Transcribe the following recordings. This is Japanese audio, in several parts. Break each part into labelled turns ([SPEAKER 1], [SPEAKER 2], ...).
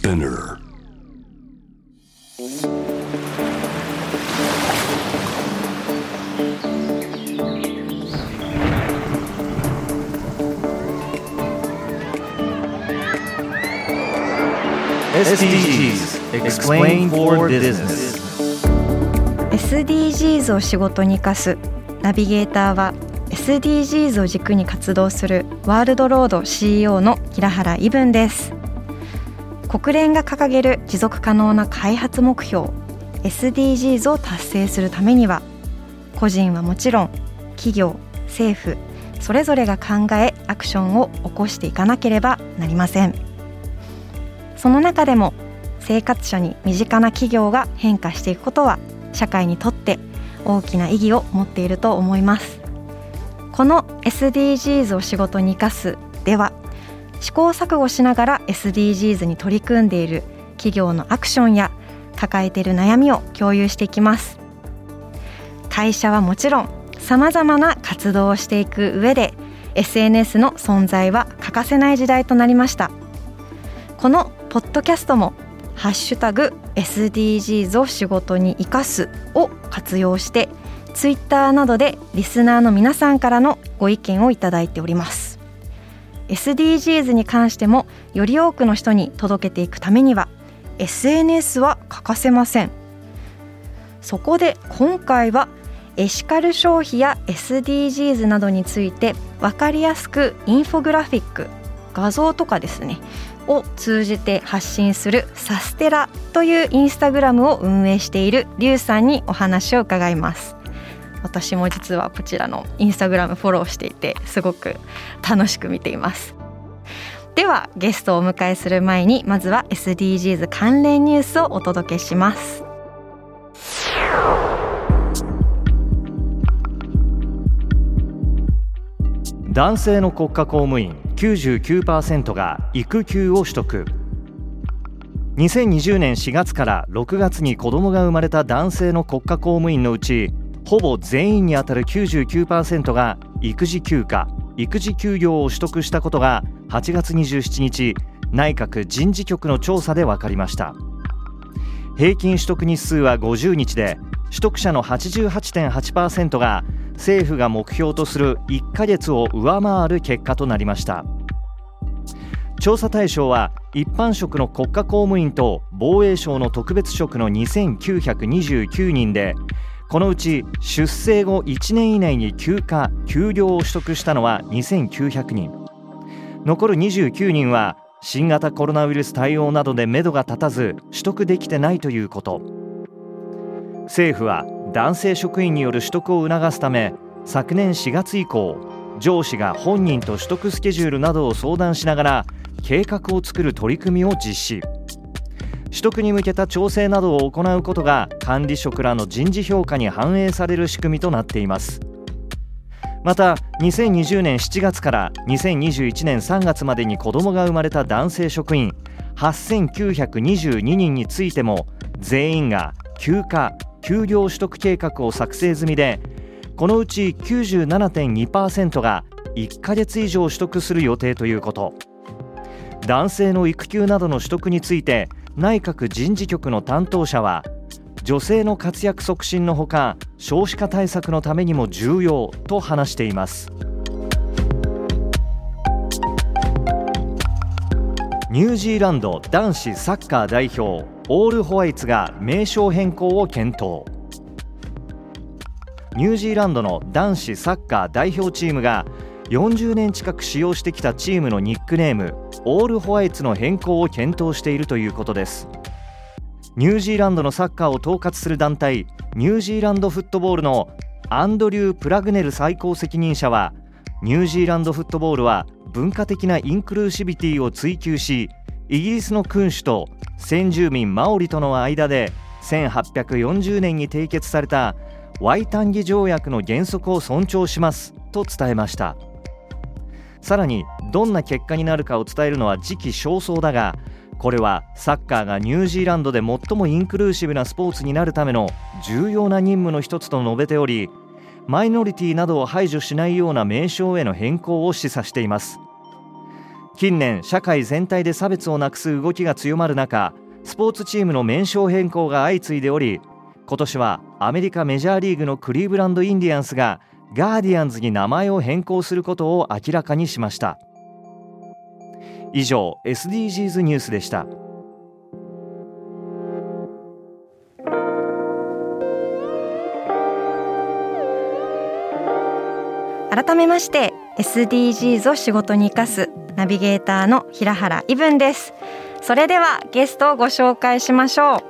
[SPEAKER 1] Spinner
[SPEAKER 2] SDGs Explain for Business
[SPEAKER 3] SDGs を仕事に生かすナビゲーターは SDGs を軸に活動するワールドロード CEO の平原伊文です国連が掲げる持続可能な開発目標 SDGs を達成するためには個人はもちろん企業政府それぞれが考えアクションを起こしていかなければなりません。その中でも生活者に身近な企業が変化していくことは社会にとって大きな意義を持っていると思います。この SDGs を仕事に生かす行錯誤しながら SDGs に取り組んでいる企業のアクションや抱えている悩みを共有していきます。会社はもちろんさまざまな活動をしていく上で SNS の存在は欠かせない時代となりました。このポッドキャストもハッシュタグ SDGs を仕事に生かすを活用してツイッターなどでリスナーの皆さんからのご意見をいただいております。SDGs に関してもより多くの人に届けていくためには SNS は欠かせません。そこで今回はエシカル消費や SDGs などについて分かりやすくインフォグラフィック画像とかですねを通じて発信するサステラというインスタグラムを運営しているリュウさんにお話を伺います。私も実はこちらのインスタグラムフォローしていてすごく楽しく見ています。ではゲストをお迎えする前にまずは SDGs 関連ニュースをお届けします。
[SPEAKER 2] 男性の国家公務員99%が育休を取得。2020年4月から6月に子供が生まれた男性の国家公務員のうちほぼ全員にあたる99%が育児休暇育児休業を取得したことが8月27日内閣人事局の調査で分かりました。平均取得日数は50日で取得者の88.8%が政府が目標とする1ヶ月を上回る結果となりました。調査対象は一般職の国家公務員と防衛省の特別職の2929人でこのうち出生後1年以内に休暇休業を取得したのは2900人。残る29人は新型コロナウイルス対応などで目処が立たず取得できてないということ。政府は男性職員による取得を促すため昨年4月以降上司が本人と取得スケジュールなどを相談しながら計画を作る取り組みを実施。取得に向けた調整などを行うことが管理職らの人事評価に反映される仕組みとなっています。また2020年7月から2021年3月までに子どもが生まれた男性職員8922人についても全員が休暇休業取得計画を作成済みでこのうち97.2%が1ヶ月以上取得する予定ということ。男性の育休などの取得について内閣人事局の担当者は女性の活躍促進のほか少子化対策のためにも重要と話しています。ニュージーランド男子サッカー代表オールホワイツが名称変更を検討。ニュージーランドの男子サッカー代表チームが40年近く使用してきたチームのニックネームオールホワイツの変更を検討しているということです。ニュージーランドのサッカーを統括する団体ニュージーランドフットボールのアンドリュー・プラグネル最高責任者はニュージーランドフットボールは文化的なインクルーシビティを追求しイギリスの君主と先住民マオリとの間で1840年に締結されたワイタンギ条約の原則を尊重しますと伝えました。さらにどんな結果になるかを伝えるのは時期尚早だがこれはサッカーがニュージーランドで最もインクルーシブなスポーツになるための重要な任務の一つと述べておりマイノリティなどを排除しないような名称への変更を示唆しています。近年社会全体で差別をなくす動きが強まる中スポーツチームの名称変更が相次いでおり今年はアメリカメジャーリーグのクリーブランド・インディアンスがガーディアンズに名前を変更することを明らかにしました。以上 SDGs ニュースでした。
[SPEAKER 3] 改めまして SDGs を仕事に生かすナビゲーターの平原伊文です。それではゲストをご紹介しましょう。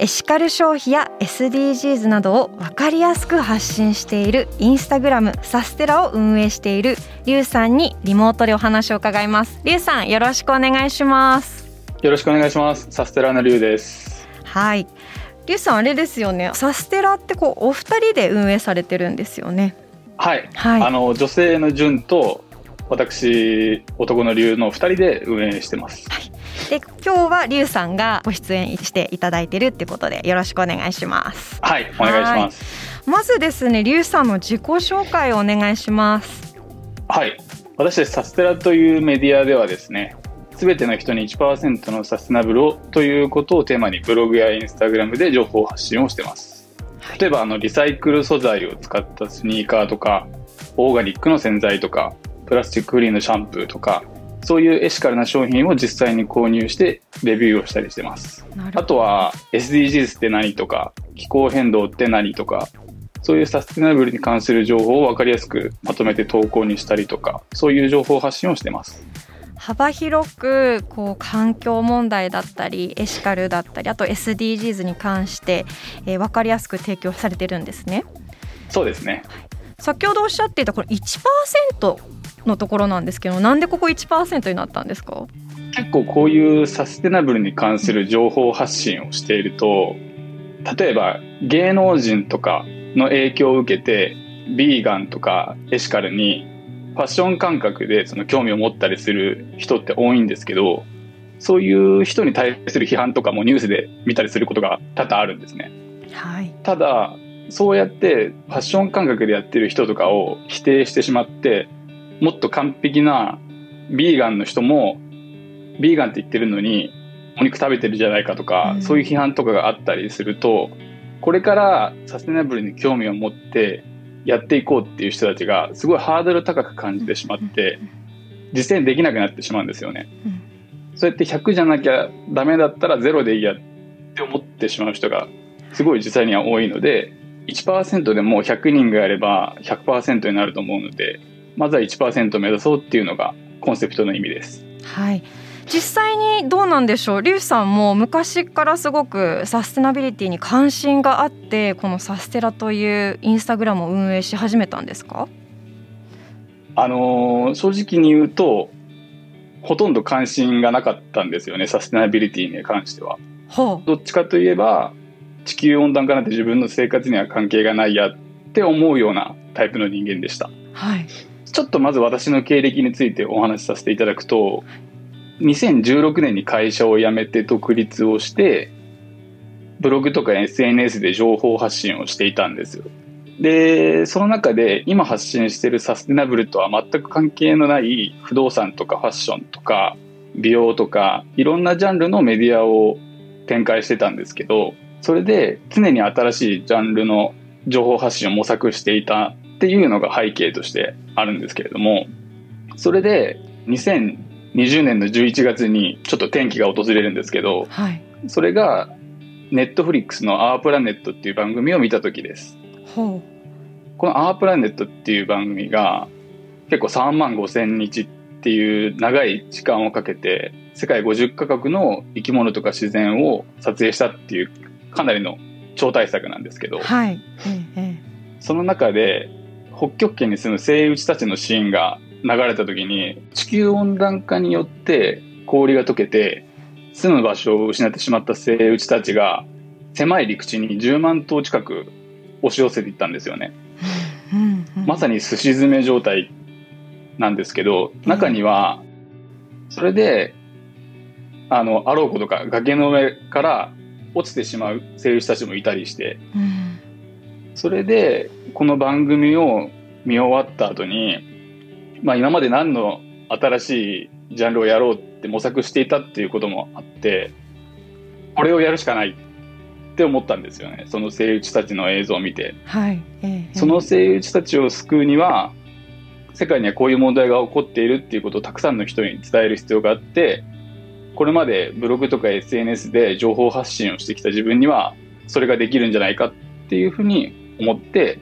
[SPEAKER 3] エシカル消費や SDGs などを分かりやすく発信しているインスタグラムサステラを運営しているリュウさんにリモートでお話を伺います。リュウさんよろしくお願いします。
[SPEAKER 1] よろしくお願いします。サステラのリュウです。
[SPEAKER 3] はい。リュウさんあれですよね。サステラってこうお二人で運営されてるんですよね。
[SPEAKER 1] はい、はい、あの女性の純と私男の龍の2人で運営してます、はい、
[SPEAKER 3] で今日は龍さんがご出演していただいてるってことでよろしくお願いします。
[SPEAKER 1] はいお願いします。
[SPEAKER 3] まずですね龍さんの自己紹介をお願いします。
[SPEAKER 1] はい。私サステラというメディアではですねすべての人に1%のサステナブルをということをテーマにブログやインスタグラムで情報発信をしてます。例えばあのリサイクル素材を使ったスニーカーとかオーガニックの洗剤とかプラスチックフリーのシャンプーとかそういうエシカルな商品を実際に購入してレビューをしたりしてます。あとは SDGs って何とか気候変動って何とかそういうサステナブルに関する情報を分かりやすくまとめて投稿にしたりとかそういう情報発信をしてます。
[SPEAKER 3] 幅広くこう環境問題だったりエシカルだったりあと SDGs に関して、えー、分かりやすく提供されてるんですね。
[SPEAKER 1] そうですね、
[SPEAKER 3] はい、先ほどおっしゃっていたこの1%のところなんですけどなんでここ1%になったんですか？
[SPEAKER 1] 結構こういうサステナブルに関する情報発信をしていると例えば芸能人とかの影響を受けてビーガンとかエシカルにファッション感覚でその興味を持ったりする人って多いんですけどそういう人に対する批判とかもニュースで見たりすることが多々あるんですね。
[SPEAKER 3] はい、
[SPEAKER 1] ただそうやってファッション感覚でやってる人とかを否定してしまってもっと完璧なビーガンの人もビーガンって言ってるのにお肉食べてるじゃないかとか、うん、そういう批判とかがあったりするとこれからサステナブルに興味を持ってやっていこうっていう人たちがすごいハードル高く感じてしまって実践できなくなってしまうんですよね。そうやって100じゃなきゃダメだったら0でいいやって思ってしまう人がすごい実際には多いので1%でも100人がやれば100%になると思うのでまずは1%を目指そうっていうのがコンセプトの意味です。
[SPEAKER 3] はい実際にどうなんでしょう？リュウさんも昔からすごくサステナビリティに関心があってこのサステラというインスタグラムを運営し始めたんですか？
[SPEAKER 1] あのー、正直に言うとほとんど関心がなかったんですよねサステナビリティに関しては。
[SPEAKER 3] は
[SPEAKER 1] あ、どっちかといえば地球温暖化なんて自分の生活には関係がないやって思うようなタイプの人間でした。
[SPEAKER 3] はい、
[SPEAKER 1] ちょっとまず私の経歴についてお話しさせていただくと2016年に会社を辞めて独立をしてブログとか SNS で情報発信をしていたんですよ。で、その中で今発信してるサステナブルとは全く関係のない不動産とかファッションとか美容とかいろんなジャンルのメディアを展開してたんですけど、それで常に新しいジャンルの情報発信を模索していたっていうのが背景としてあるんですけれども、それで2020年の11月にちょっと転機が訪れるんですけど、
[SPEAKER 3] はい、
[SPEAKER 1] それがネットフリックスの「アープラネット」っていう番組を見た時です。
[SPEAKER 3] こ
[SPEAKER 1] の「アープラネット」っていう番組が結構3万5千日っていう長い時間をかけて世界50カ国の生き物とか自然を撮影したっていうかなりの超大作なんですけど、
[SPEAKER 3] はい。
[SPEAKER 1] ええ、その中で北極圏に住む生物たちのシーンが流れた時に地球温暖化によって氷が溶けて住む場所を失ってしまった生物たちが狭い陸地に10万頭近く押し寄せていったんですよね。まさにすし詰め状態なんですけど中にはそれであのあろうことか崖の上から落ちてしまう生物たちもいたりして、それでこの番組を見終わった後にまあ、今まで何の新しいジャンルをやろうって模索していたっていうこともあって、これをやるしかないって思ったんですよね。その声打ちたちの映像を見て。
[SPEAKER 3] はい、ええ
[SPEAKER 1] その声打ちたちを救うには、世界にはこういう問題が起こっているっていうことをたくさんの人に伝える必要があって、これまでブログとか SNS で情報発信をしてきた自分には、それができるんじゃないかっていうふうに思って、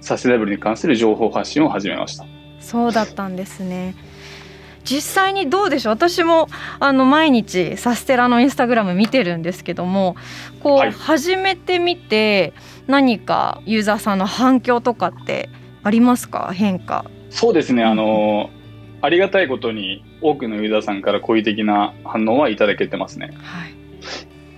[SPEAKER 1] サステナブルに関する情報発信を始めました。
[SPEAKER 3] そうだったんですね。実際にどうでしょう？私もあの毎日サステラのインスタグラム見てるんですけどもこう、
[SPEAKER 1] はい
[SPEAKER 3] 始めてみて何かユーザーさんの反響とかってありますか？変化
[SPEAKER 1] そうですね、あの、ありがたいことに多くのユーザーさんから好意的な反応はいただけてますね。
[SPEAKER 3] はい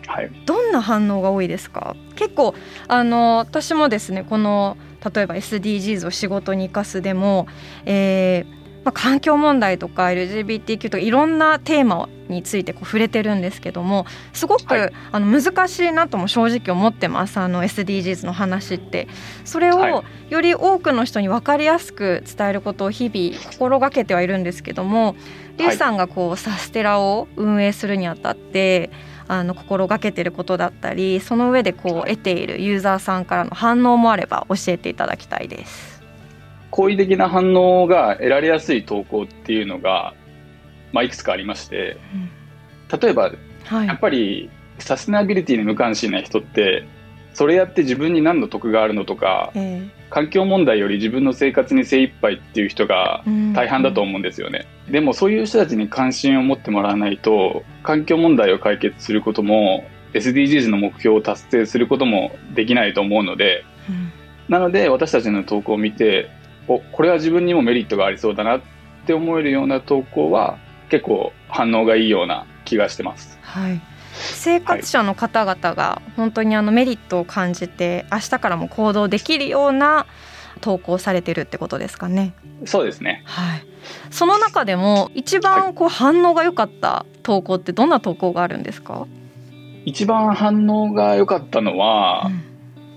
[SPEAKER 1] はい。
[SPEAKER 3] どんな反応が多いですか？結構あの私もですねこの例えば SDGs を仕事に生かすでも、えーまあ、環境問題とか LGBTQ とかいろんなテーマについてこう触れてるんですけどもすごく、
[SPEAKER 1] はい。
[SPEAKER 3] あの難しいなとも正直思ってます。あの SDGs の話って。それ
[SPEAKER 1] は
[SPEAKER 3] をより多くの人に分かりやすく伝えることを日々心がけてはいるんですけどもリュウさんがこうサステラを運営するにあたってあの心がけてることだったりその上でこう得ているユーザーさんからの反応もあれば教えていただきたいです。
[SPEAKER 1] 好意的な反応が得られやすい投稿っていうのが、まあ、いくつかありまして、例えば、
[SPEAKER 3] はい。
[SPEAKER 1] やっぱりサステナビリティに無関心な人って、それやって自分に何の得があるのとか、
[SPEAKER 3] え
[SPEAKER 1] 環境問題より自分の生活に精一杯っていう人が
[SPEAKER 3] ー
[SPEAKER 1] 大半だと思うんですよね。でもそういう人たちに関心を持ってもらわないと、環境問題を解決することも、SDGs の目標を達成することもできないと思うので、
[SPEAKER 3] うん
[SPEAKER 1] なので私たちの投稿を見て、お、これは自分にもメリットがありそうだなって思えるような投稿は結構反応がいいような気がしてます。
[SPEAKER 3] はい生活者の方々が本当にあのメリットを感じて明日からも行動できるような投稿されてるってことですかね。
[SPEAKER 1] そうですね。
[SPEAKER 3] はい、その中でも一番こう反応が良かった投稿ってどんな投稿があるんですか、
[SPEAKER 1] 一番反応が良かったのは、
[SPEAKER 3] うん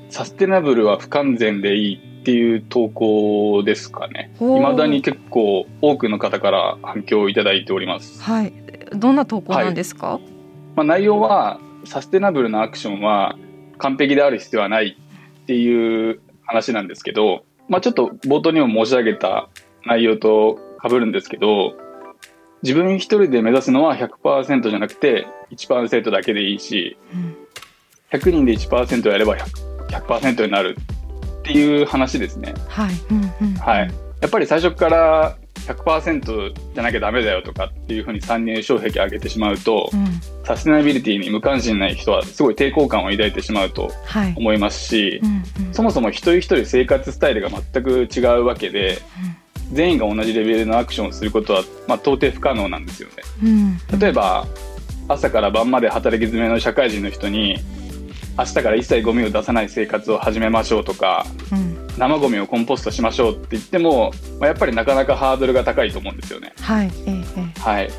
[SPEAKER 1] サステナブルは不完全でいいっていう投稿ですかね。未だに結構多くの方から反響をいただいております。
[SPEAKER 3] はい、どんな投稿なんですか、
[SPEAKER 1] まあ、内容はサステナブルなアクションは完璧である必要はないっていう話なんですけど、まあ、ちょっと冒頭にも申し上げた内容と被るんですけど自分一人で目指すのは100%じゃなくて1%だけでいいし
[SPEAKER 3] うん
[SPEAKER 1] 100人で1%やれば 100%, 100%になるっていう話ですね。
[SPEAKER 3] はい、うんうん。
[SPEAKER 1] はい、やっぱり最初から100%じゃなきゃダメだよとかっていうふうに参入障壁上げてしまうと、
[SPEAKER 3] うん。
[SPEAKER 1] サステナビリティに無関心ない人はすごい抵抗感を抱いてしまうと
[SPEAKER 3] はい、
[SPEAKER 1] 思いますし
[SPEAKER 3] う、んうん。
[SPEAKER 1] そもそも一人一人生活スタイルが全く違うわけで、全員が同じレベルのアクションをすることは、まあ、到底不可能なんですよね。
[SPEAKER 3] うんうん。
[SPEAKER 1] 例えば、朝から晩まで働き詰めの社会人の人に、明日から一切ゴミを出さない生活を始めましょうとか、
[SPEAKER 3] うん
[SPEAKER 1] 生ゴミをコンポストしましょうって言っても、まあ、やっぱりなかなかハードルが高いと思うんですよね。
[SPEAKER 3] はい、えええ
[SPEAKER 1] はい。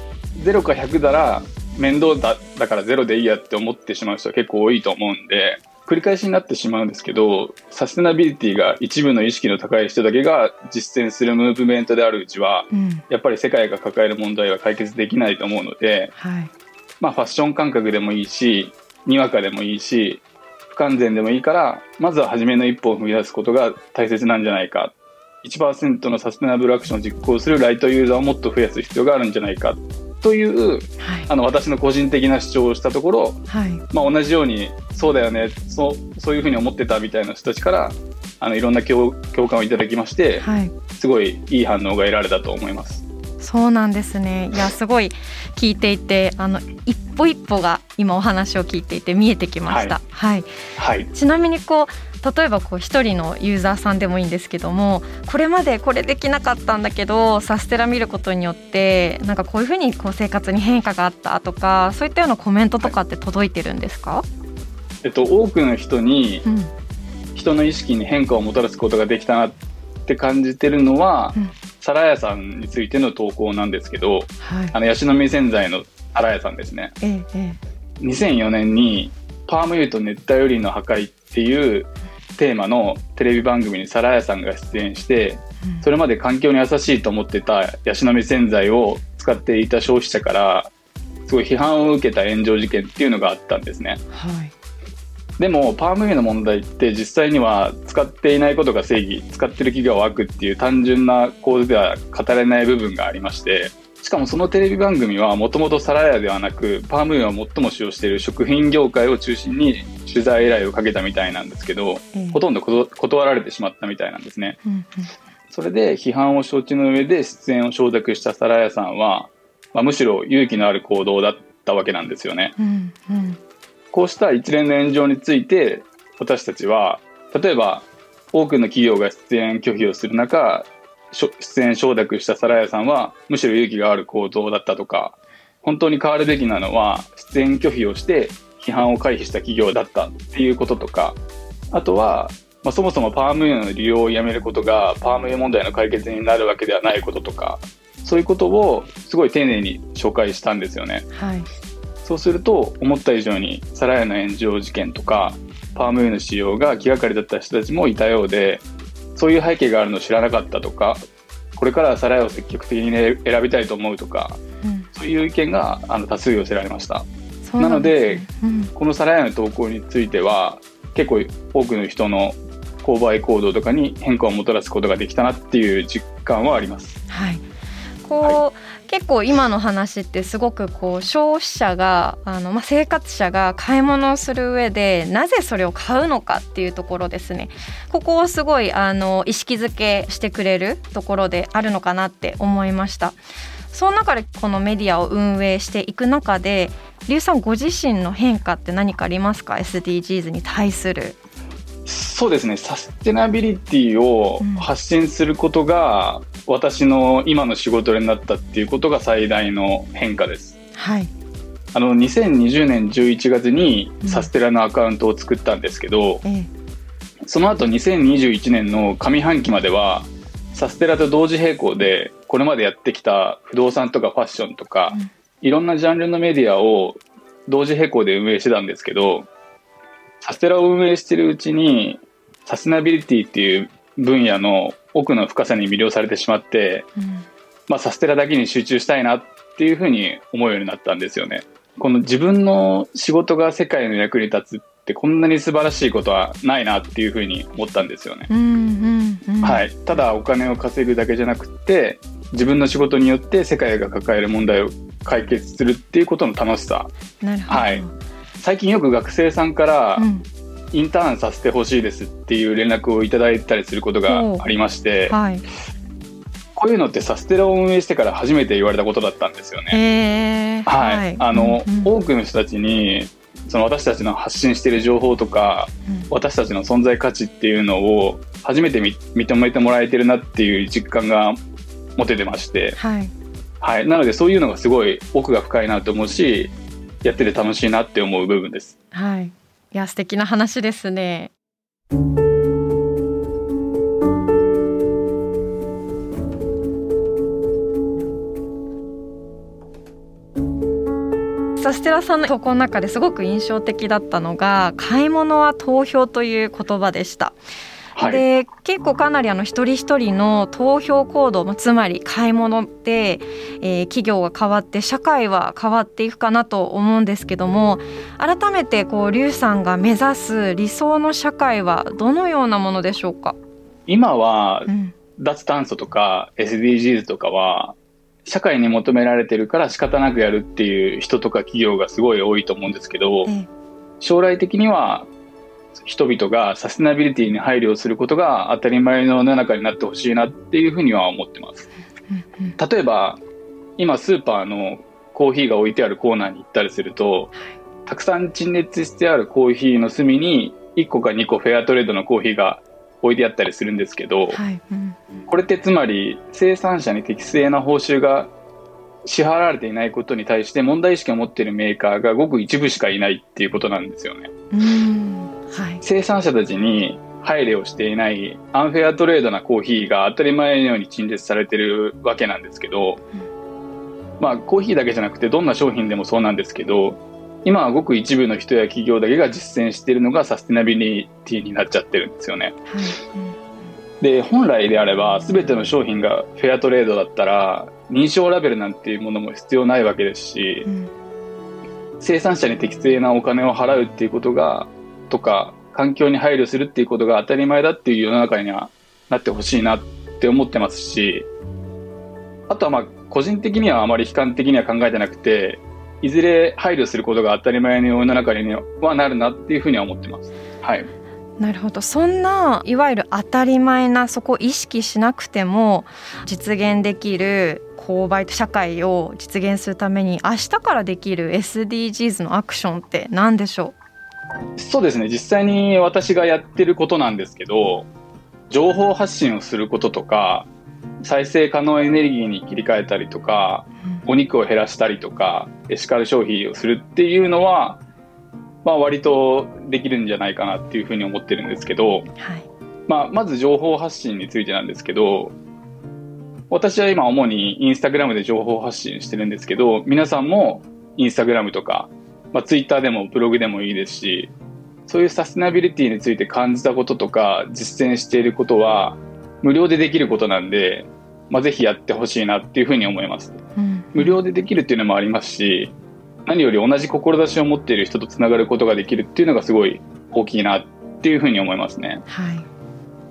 [SPEAKER 1] 0か100なら面倒だだから0でいいやって思ってしまう人は結構多いと思うんで、繰り返しになってしまうんですけど、サステナビリティが一部の意識の高い人だけが実践するムーブメントであるうちは、
[SPEAKER 3] えうん
[SPEAKER 1] やっぱり世界が抱える問題は解決できないと思うので、
[SPEAKER 3] はい、
[SPEAKER 1] まあファッション感覚でもいいし、にわかでもいいし、不完全でもいいから、まずは初めの一歩を踏み出すことが大切なんじゃないか。1%のサステナブルアクションを実行するライトユーザーをもっと増やす必要があるんじゃないか。という、
[SPEAKER 3] はい、
[SPEAKER 1] あの、私の個人的な主張をしたところ、
[SPEAKER 3] はい、
[SPEAKER 1] まあ同じように、そうだよね、そう、そういうふうに思ってたみたいな人たちから、あの、いろんな共共感をいただきまして、
[SPEAKER 3] はい。
[SPEAKER 1] すごいいい反応が得られたと思います。
[SPEAKER 3] そうなんですね。いやすごい聞いていてあの一歩一歩が今お話を聞いていて見えてきました。はい。
[SPEAKER 1] はい。
[SPEAKER 3] ちなみにこう例えばこう一人のユーザーさんでもいいんですけどもこれまでこれできなかったんだけどサステラ見ることによってなんかこういうふうにこう生活に変化があったとかそういったようなコメントとかって届いてるんですか、
[SPEAKER 1] えっと、多くの人に
[SPEAKER 3] うん
[SPEAKER 1] 人の意識に変化をもたらすことができたなって感じてるのは、
[SPEAKER 3] うん
[SPEAKER 1] サラヤさんについての投稿なんですけど、
[SPEAKER 3] はい
[SPEAKER 1] あの、ヤシの実洗剤のサラヤさんですね。
[SPEAKER 3] えええ
[SPEAKER 1] 2004年に、パーム油と熱帯雨林の破壊っていうテーマのテレビ番組にサラヤさんが出演して、それまで環境に優しいと思ってたヤシの実洗剤を使っていた消費者からすごい批判を受けた炎上事件っていうのがあったんですね。
[SPEAKER 3] はい
[SPEAKER 1] でもパーム油の問題って実際には使っていないことが正義使ってる企業は悪っていう単純な構図では語れない部分がありましてしかもそのテレビ番組はもともとサラヤではなくパーム油を最も使用している食品業界を中心に取材依頼をかけたみたいなんですけど、
[SPEAKER 3] ええ
[SPEAKER 1] ほとんど断られてしまったみたいなんですね。
[SPEAKER 3] うん
[SPEAKER 1] それで批判を承知の上で出演を承諾したサラヤさんは、まあ、むしろ勇気のある行動だったわけなんですよね。
[SPEAKER 3] うんうん
[SPEAKER 1] こうした一連の炎上について私たちは例えば多くの企業が出演拒否をする中出演承諾したサラヤさんはむしろ勇気がある行動だったとか本当に変わるべきなのは出演拒否をして批判を回避した企業だったっていうこととかあとは、まあ、そもそもパーム油の利用をやめることがパーム油問題の解決になるわけではないこととかそういうことをすごい丁寧に紹介したんですよね。
[SPEAKER 3] はい
[SPEAKER 1] そうすると思った以上にサラヤの炎上事件とかパーム油の使用が気がかりだった人たちもいたようでそういう背景があるのを知らなかったとかこれからはサラヤを積極的に、ね、選びたいと思うとか
[SPEAKER 3] うん。
[SPEAKER 1] そういう意見があの多数寄せられました。
[SPEAKER 3] そうなんでうん。
[SPEAKER 1] このサラヤの投稿については結構多くの人の購買行動とかに変化をもたらすことができたなっていう実感はあります。
[SPEAKER 3] はい、こう、結構今の話ってすごくこう消費者があの、まあ、生活者が買い物をする上でなぜそれを買うのかっていうところですね。ここをすごいあの意識づけしてくれるところであるのかなって思いました。その中でこのメディアを運営していく中で劉さんご自身の変化って何かありますか？SDGs に対する。
[SPEAKER 1] そうですね。サステナビリティを発信することが、私の今の仕事になったっていうことが最大の変化です。
[SPEAKER 3] はい。
[SPEAKER 1] あの2020年11月に
[SPEAKER 3] うん。
[SPEAKER 1] サステラのアカウントを作ったんですけど、
[SPEAKER 3] ええ。
[SPEAKER 1] その後2021年の上半期まではサステラと同時並行でこれまでやってきた不動産とかファッションとか、
[SPEAKER 3] うん。
[SPEAKER 1] いろんなジャンルのメディアを同時並行で運営してたんですけどサステラを運営してるうちにサステナビリティっていう分野の奥の深さに魅了されてしまって、
[SPEAKER 3] うん。
[SPEAKER 1] まあ、サステラだけに集中したいなっていうふうに思うようになったんですよね。この自分の仕事が世界の役に立つってこんなに素晴らしいことはないなっていうふうに思ったんですよね。
[SPEAKER 3] うんうんうん。
[SPEAKER 1] はい、ただお金を稼ぐだけじゃなくって自分の仕事によって世界が抱える問題を解決するっていうことの楽しさ。はい。最近よく学生さんから
[SPEAKER 3] うん
[SPEAKER 1] インターンさせてほしいですっていう連絡をいただいたりすることがありまして
[SPEAKER 3] はい。
[SPEAKER 1] こういうのってサステラを運営してから初めて言われたことだったんですよね。
[SPEAKER 3] へえ
[SPEAKER 1] はい、あの、
[SPEAKER 3] うんうん。
[SPEAKER 1] 多くの人たちにその私たちの発信している情報とか
[SPEAKER 3] うん。
[SPEAKER 1] 私たちの存在価値っていうのを初めてみ認めてもらえてるなっていう実感が持ててまして、
[SPEAKER 3] はい。
[SPEAKER 1] はい、なのでそういうのがすごい奥が深いなと思うしやってて楽しいなって思う部分です。
[SPEAKER 3] はいいや素敵な話ですねサステラさんの投稿の中ですごく印象的だったのが買い物は投票という言葉でした。
[SPEAKER 1] はい、
[SPEAKER 3] で結構かなりあの一人一人の投票行動まあつまり買い物で、えー企業が変わって社会は変わっていくかなと思うんですけども改めてこう劉さんが目指す理想の社会はどのようなものでしょうか、
[SPEAKER 1] 今は
[SPEAKER 3] うん。
[SPEAKER 1] 脱炭素とか SDGs とかは社会に求められてるから仕方なくやるっていう人とか企業がすごい多いと思うんですけど
[SPEAKER 3] ええ。
[SPEAKER 1] 将来的には人々がサステナビリティに配慮をすることが当たり前の世の中になってほしいなっていうふうには思ってます。例えば今スーパーのコーヒーが置いてあるコーナーに行ったりするとたくさん陳列してあるコーヒーの隅に1個か2個フェアトレードのコーヒーが置いてあったりするんですけど
[SPEAKER 3] はいうん
[SPEAKER 1] これってつまり生産者に適正な報酬が支払われていないことに対して問題意識を持っているメーカーがごく一部しかいないっていうことなんですよね。
[SPEAKER 3] うんはい。
[SPEAKER 1] 生産者たちに配慮をしていないアンフェアトレードなコーヒーが当たり前のように陳列されてるわけなんですけど、まあコーヒーだけじゃなくてどんな商品でもそうなんですけど今はごく一部の人や企業だけが実践しているのがサステナビリティになっちゃってるんですよね。
[SPEAKER 3] はい。うん
[SPEAKER 1] で、本来であれば全ての商品がフェアトレードだったら認証ラベルなんていうものも必要ないわけですし、うん、生産者に適正なお金を払うっていうことが、とか、環境に配慮するっていうことが当たり前だっていう世の中にはなってほしいなって思ってますし、あとはまあ、個人的にはあまり悲観的には考えてなくて、いずれ配慮することが当たり前の世の中にはなるなっていうふうには思ってます。はい。
[SPEAKER 3] なるほどそんないわゆる当たり前なそこを意識しなくても実現できる購買社会を実現するために明日からできる SDGs のアクションって何でしょ
[SPEAKER 1] う？そうですね。実際に私がやってることなんですけど情報発信をすることとか再生可能エネルギーに切り替えたりとか、お肉を減らしたりとかエシカル消費をするっていうのはまあ、割とできるんじゃないかなっていうふうに思ってるんですけど、はい。まあ、まず情報発信についてなんですけど私は今主にインスタグラムで情報発信してるんですけど皆さんもインスタグラムとか、まあ、ツイッターでもブログでもいいですしそういうサステナビリティについて感じたこととか実践していることは無料でできることなんで、まあ、ぜひやってほしいなっていうふうに思います、うん、無料でできるっていうのもありますし何より同じ志を持っている人とつながることができるっていうのがすごい大きいなっていうふうに思いますね。はい、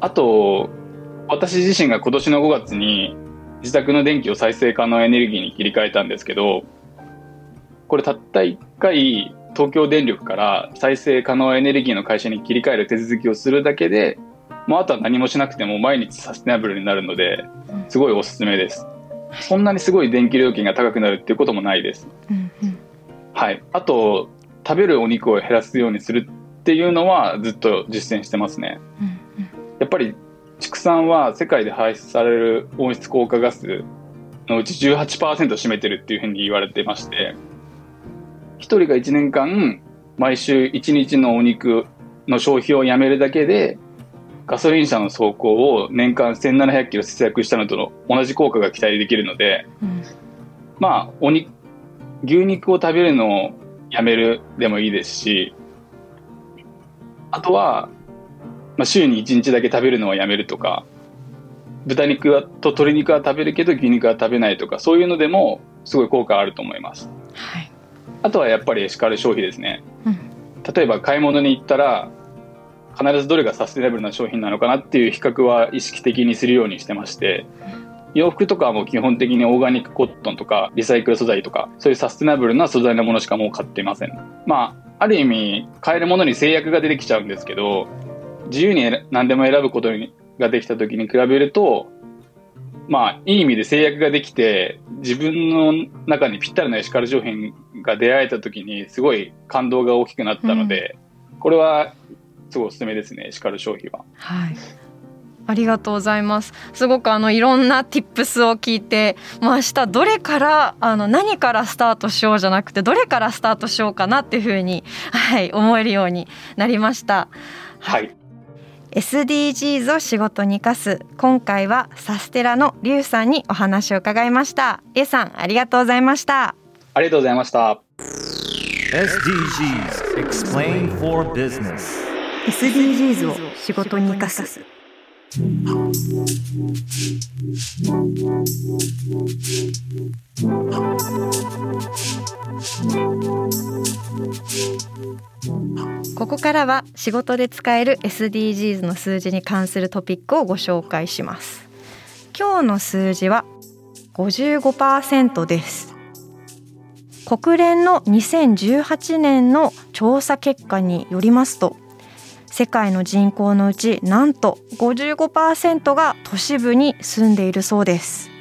[SPEAKER 1] あと私自身が今年の5月に自宅の電気を再生可能エネルギーに切り替えたんですけどこれたった1回東京電力から再生可能エネルギーの会社に切り替える手続きをするだけでもうあとは何もしなくても毎日サステナブルになるのですごいおすすめです。そんなにすごい電気料金が高くなるっていうこともないです。うんうんはい。あと、食べるお肉を減らすようにするっていうのはずっと実践してますね。うんうん、やっぱり畜産は世界で排出される温室効果ガスのうち18%を占めてるっていうふうに言われてまして、1人が1年間毎週1日のお肉の消費をやめるだけで、ガソリン車の走行を年間1700キロ節約したのとの同じ効果が期待できるので、うん、まあ、お肉、牛肉を食べるのをやめるでもいいですし、あとは、まあ、週に1日だけ食べるのはやめるとか、豚肉と鶏肉は食べるけど牛肉は食べないとか、そういうのでもすごい効果あると思います。はい、あとはやっぱりエシカル消費ですね。うん、例えば買い物に行ったら、必ずどれがサステナブルな商品なのかなっていう比較は意識的にするようにしてまして、洋服とかはもう基本的にオーガニックコットンとかリサイクル素材とかそういうサステナブルな素材のものしかもう買っていませんまあある意味買えるものに制約が出てきちゃうんですけど自由に何でも選ぶことができた時に比べるとまあいい意味で制約ができて自分の中にぴったりなエシカル商品が出会えた時にすごい感動が大きくなったので、うん、これはすごいおすすめですねエシカル消費は。
[SPEAKER 3] はいありがとうございます。すごくあのいろんな tips を聞いて、まあ明日どれからあの何からスタートしようじゃなくてどれからスタートしようかなっていうふうにはい思えるようになりました。
[SPEAKER 1] はい。
[SPEAKER 3] SDGs を仕事に生かす今回はサステラのリュウさんにお話を伺いました。リュウさんありがとうございました。
[SPEAKER 1] ありがとうございました。
[SPEAKER 2] SDGs Explain for Business
[SPEAKER 3] SDGs を仕事に生かすここからは仕事で使える SDGs の数字に関するトピックをご紹介します。今日の数字は55%です。国連の2018年の調査結果によりますと世界の人口のうちなんと55%が都市部に住んでいるそうです。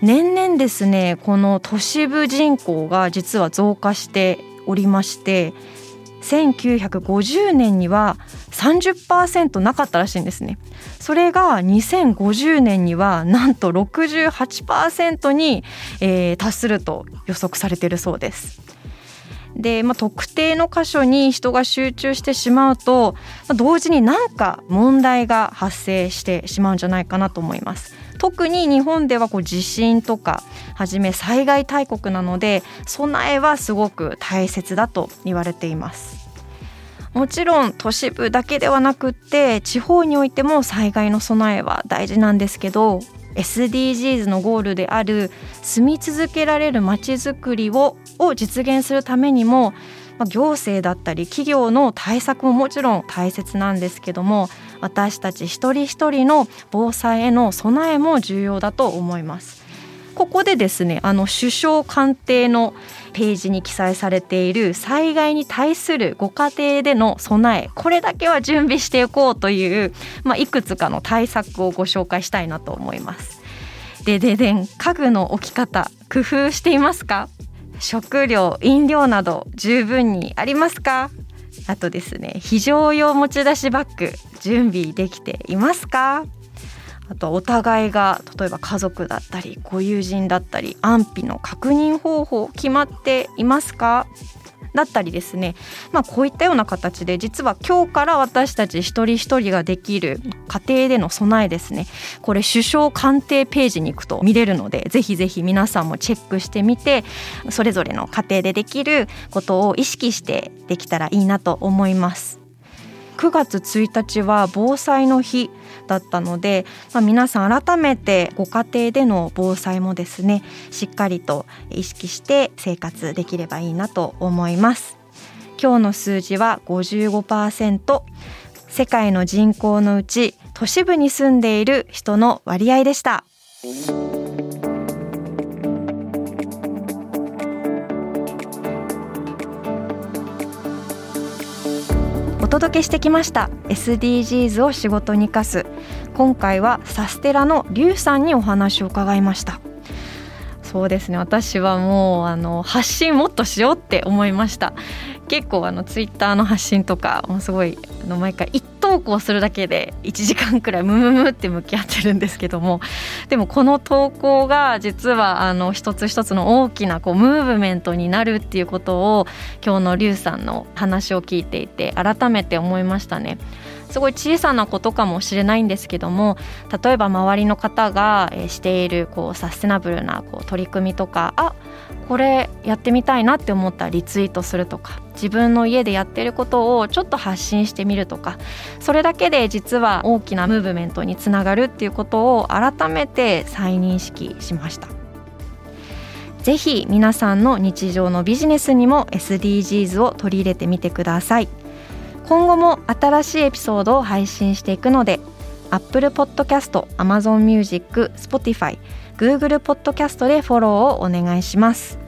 [SPEAKER 3] 年々ですねこの都市部人口が実は増加しておりまして1950年には30%なかったらしいんですね。それが2050年にはなんと68%に、えー、達すると予測されているそうです。で、まあ、特定の箇所に人が集中してしまうと、まあ、同時に何か問題が発生してしまうんじゃないかなと思います。特に日本ではこう地震とかはじめ災害大国なので備えはすごく大切だと言われています。もちろん都市部だけではなくって地方においても災害の備えは大事なんですけど SDGs のゴールである住み続けられるまちづくりをを実現するためにも行政だったり企業の対策ももちろん大切なんですけども私たち一人一人の防災への備えも重要だと思います。ここでですねあの首相官邸のページに記載されている災害に対するご家庭での備えこれだけは準備していこうという、まあ、いくつかの対策をご紹介したいなと思います。でででん家具の置き方工夫していますか？食料飲料など十分にありますか？あとですね非常用持ち出しバッグ準備できていますか？あとお互いが例えば家族だったりご友人だったり安否の確認方法決まっていますか？だったりですね、まあ、こういったような形で実は今日から私たち一人一人ができる家庭での備えですね。これ首相官邸ページに行くと見れるのでぜひぜひ皆さんもチェックしてみてそれぞれの家庭でできることを意識してできたらいいなと思います。9月1日は防災の日だったので、まあ、皆さん改めてご家庭での防災もですねしっかりと意識して生活できればいいなと思います今日の数字は55%世界の人口のうち都市部に住んでいる人の割合でした。届けしてきました。SDGs を仕事に生かす。今回はサステラのリュウさんにお話を伺いました。そうですね。私はもうあの発信もっとしようって思いました。結構あのツイッターの発信とかもすごいあの毎回一投稿するだけで1時間くらいムムムって向き合ってるんですけども でもこの投稿が実はあの一つ一つの大きなこうムーブメントになるっていうことを今日のリュウさんの話を聞いていて改めて思いましたね。すごい小さなことかもしれないんですけども例えば周りの方がしているこうサステナブルなこう取り組みとかあこれやってみたいなって思ったらリツイートするとか自分の家でやってることをちょっと発信してみるとかそれだけで実は大きなムーブメントにつながるっていうことを改めて再認識しました。ぜひ皆さんの日常のビジネスにも SDGs を取り入れてみてください。今後も新しいエピソードを配信していくので Apple Podcast、Amazon Music、Spotify、Google Podcast でフォローをお願いします。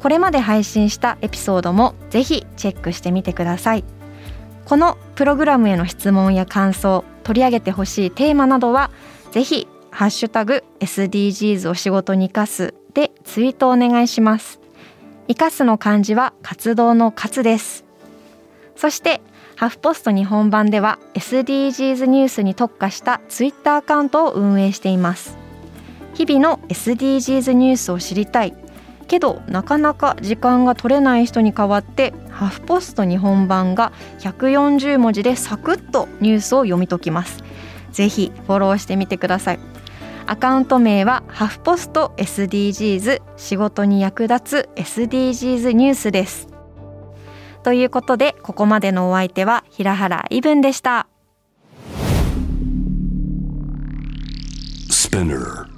[SPEAKER 3] これまで配信したエピソードもぜひチェックしてみてください。このプログラムへの質問や感想取り上げてほしいテーマなどはぜひハッシュタグ SDGs を仕事に生かすでツイートお願いします。生かすの漢字は活動の活です。そしてハフポスト日本版では SDGs ニュースに特化したツイッターアカウントを運営しています。日々の SDGs ニュースを知りたい。けどなかなか時間が取れない人に代わってハフポスト日本版が140文字でサクッとニュースを読み解きます。ぜひフォローしてみてください。アカウント名はハフポスト SDGs 仕事に役立つ SDGs ニュースです。ということでここまでのお相手は平原イブンでした。Spinner.